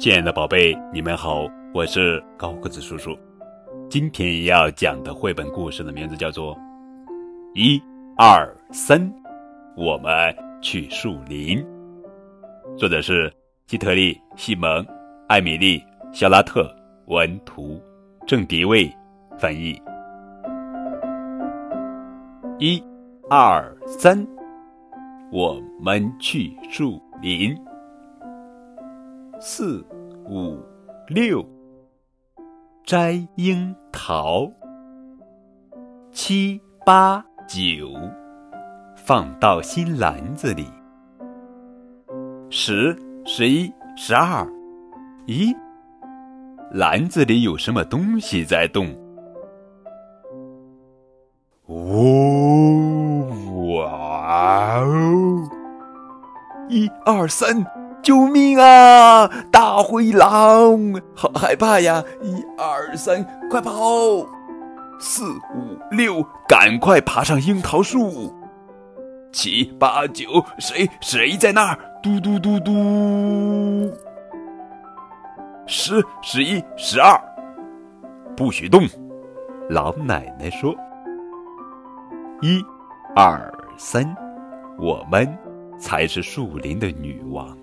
亲爱的宝贝，你们好，我是高个子叔叔。今天要讲的绘本故事的名字叫做《一二三》，我们去树林。作者是基特利·西蒙、艾米丽·肖拉特文图，郑迪卫翻译。一二三，我们去树林。四五六，摘樱桃。七八九，放到新篮子里。十十一十二，咦，篮子里有什么东西在动？哦，哇哦！一二三。救命啊！大灰狼，好害怕呀！一二三，快跑！四五六，赶快爬上樱桃树。七八九，谁谁在那儿？嘟嘟嘟嘟。十十一十二，不许动！老奶奶说：“一二三，我们才是树林的女王。”